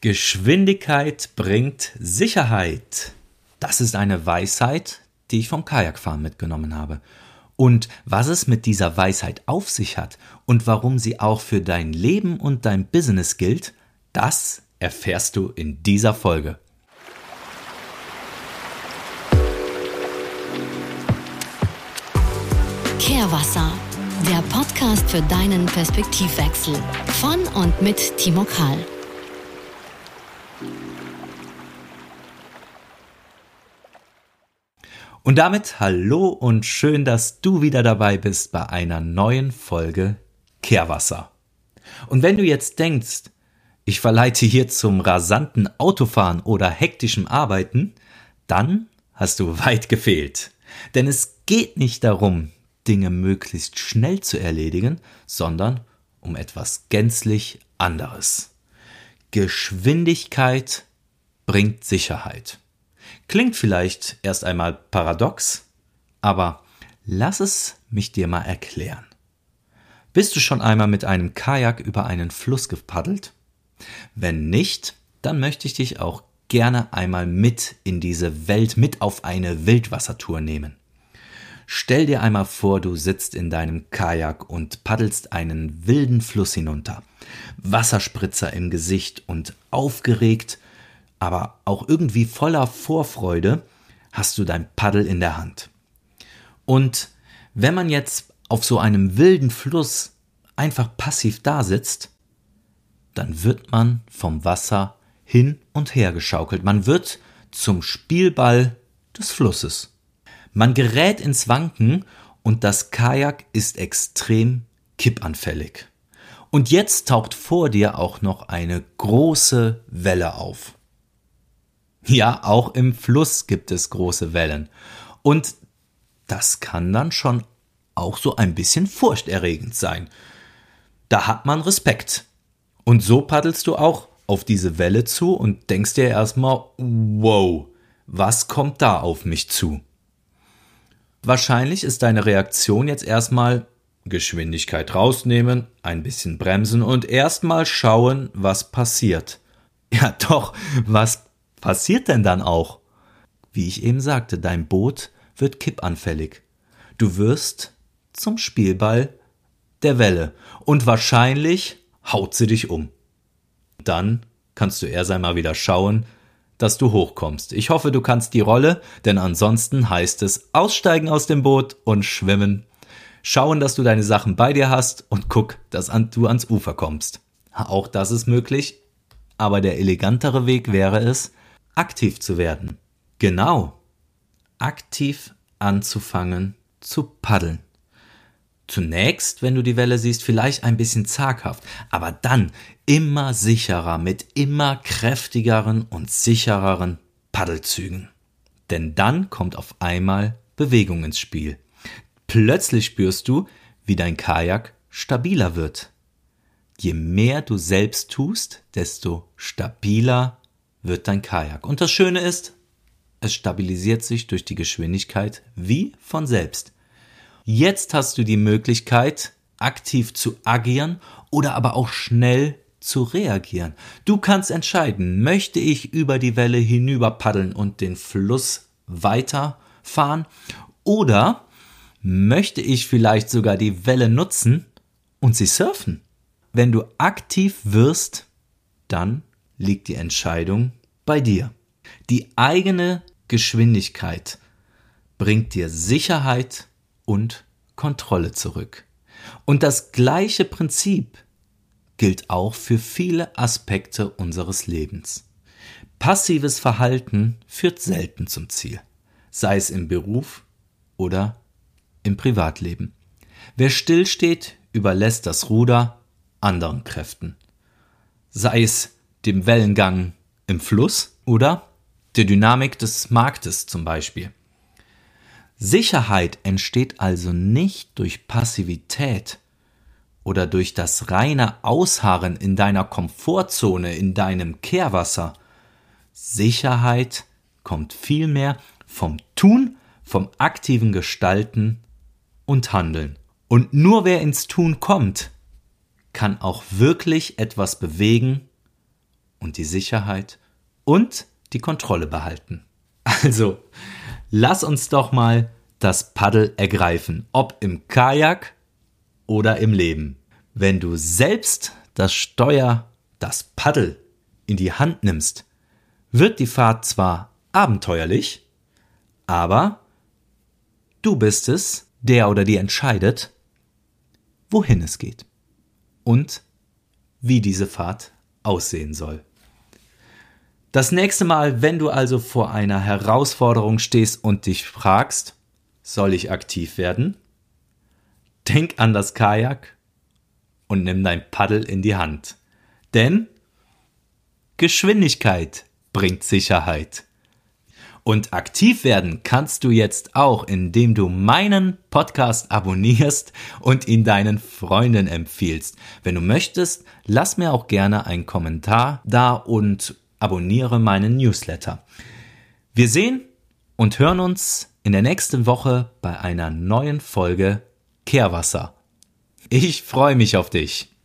Geschwindigkeit bringt Sicherheit. Das ist eine Weisheit, die ich vom Kajakfahren mitgenommen habe. Und was es mit dieser Weisheit auf sich hat und warum sie auch für dein Leben und dein Business gilt, das erfährst du in dieser Folge. Kehrwasser, der Podcast für deinen Perspektivwechsel von und mit Timo Karl. Und damit hallo und schön, dass du wieder dabei bist bei einer neuen Folge Kehrwasser. Und wenn du jetzt denkst, ich verleite hier zum rasanten Autofahren oder hektischem Arbeiten, dann hast du weit gefehlt. Denn es geht nicht darum, Dinge möglichst schnell zu erledigen, sondern um etwas gänzlich anderes. Geschwindigkeit bringt Sicherheit. Klingt vielleicht erst einmal paradox, aber lass es mich dir mal erklären. Bist du schon einmal mit einem Kajak über einen Fluss gepaddelt? Wenn nicht, dann möchte ich dich auch gerne einmal mit in diese Welt, mit auf eine Wildwassertour nehmen. Stell dir einmal vor, du sitzt in deinem Kajak und paddelst einen wilden Fluss hinunter. Wasserspritzer im Gesicht und aufgeregt aber auch irgendwie voller Vorfreude hast du dein Paddel in der Hand. Und wenn man jetzt auf so einem wilden Fluss einfach passiv da sitzt, dann wird man vom Wasser hin und her geschaukelt. Man wird zum Spielball des Flusses. Man gerät ins Wanken und das Kajak ist extrem kippanfällig. Und jetzt taucht vor dir auch noch eine große Welle auf. Ja, auch im Fluss gibt es große Wellen. Und das kann dann schon auch so ein bisschen furchterregend sein. Da hat man Respekt. Und so paddelst du auch auf diese Welle zu und denkst dir erstmal, wow, was kommt da auf mich zu? Wahrscheinlich ist deine Reaktion jetzt erstmal Geschwindigkeit rausnehmen, ein bisschen bremsen und erstmal schauen, was passiert. Ja, doch, was passiert denn dann auch? Wie ich eben sagte, dein Boot wird kippanfällig. Du wirst zum Spielball der Welle und wahrscheinlich haut sie dich um. Dann kannst du erst einmal wieder schauen, dass du hochkommst. Ich hoffe, du kannst die Rolle, denn ansonsten heißt es aussteigen aus dem Boot und schwimmen. Schauen, dass du deine Sachen bei dir hast und guck, dass du ans Ufer kommst. Auch das ist möglich, aber der elegantere Weg wäre es, aktiv zu werden. Genau. Aktiv anzufangen zu paddeln. Zunächst, wenn du die Welle siehst, vielleicht ein bisschen zaghaft, aber dann immer sicherer mit immer kräftigeren und sichereren Paddelzügen. Denn dann kommt auf einmal Bewegung ins Spiel. Plötzlich spürst du, wie dein Kajak stabiler wird. Je mehr du selbst tust, desto stabiler wird dein Kajak. Und das Schöne ist, es stabilisiert sich durch die Geschwindigkeit wie von selbst. Jetzt hast du die Möglichkeit, aktiv zu agieren oder aber auch schnell zu reagieren. Du kannst entscheiden, möchte ich über die Welle hinüber paddeln und den Fluss weiterfahren oder möchte ich vielleicht sogar die Welle nutzen und sie surfen. Wenn du aktiv wirst, dann liegt die Entscheidung bei dir. Die eigene Geschwindigkeit bringt dir Sicherheit und Kontrolle zurück. Und das gleiche Prinzip gilt auch für viele Aspekte unseres Lebens. Passives Verhalten führt selten zum Ziel, sei es im Beruf oder im Privatleben. Wer stillsteht, überlässt das Ruder anderen Kräften, sei es dem Wellengang im Fluss oder der Dynamik des Marktes zum Beispiel. Sicherheit entsteht also nicht durch Passivität oder durch das reine Ausharren in deiner Komfortzone, in deinem Kehrwasser. Sicherheit kommt vielmehr vom Tun, vom aktiven Gestalten und Handeln. Und nur wer ins Tun kommt, kann auch wirklich etwas bewegen und die Sicherheit und die Kontrolle behalten. Also, lass uns doch mal das Paddel ergreifen, ob im Kajak oder im Leben. Wenn du selbst das Steuer, das Paddel in die Hand nimmst, wird die Fahrt zwar abenteuerlich, aber du bist es, der oder die entscheidet, wohin es geht und wie diese Fahrt aussehen soll. Das nächste Mal, wenn du also vor einer Herausforderung stehst und dich fragst, soll ich aktiv werden? Denk an das Kajak und nimm dein Paddel in die Hand. Denn Geschwindigkeit bringt Sicherheit. Und aktiv werden kannst du jetzt auch, indem du meinen Podcast abonnierst und ihn deinen Freunden empfiehlst. Wenn du möchtest, lass mir auch gerne einen Kommentar da und abonniere meinen Newsletter. Wir sehen und hören uns in der nächsten Woche bei einer neuen Folge Kehrwasser. Ich freue mich auf dich.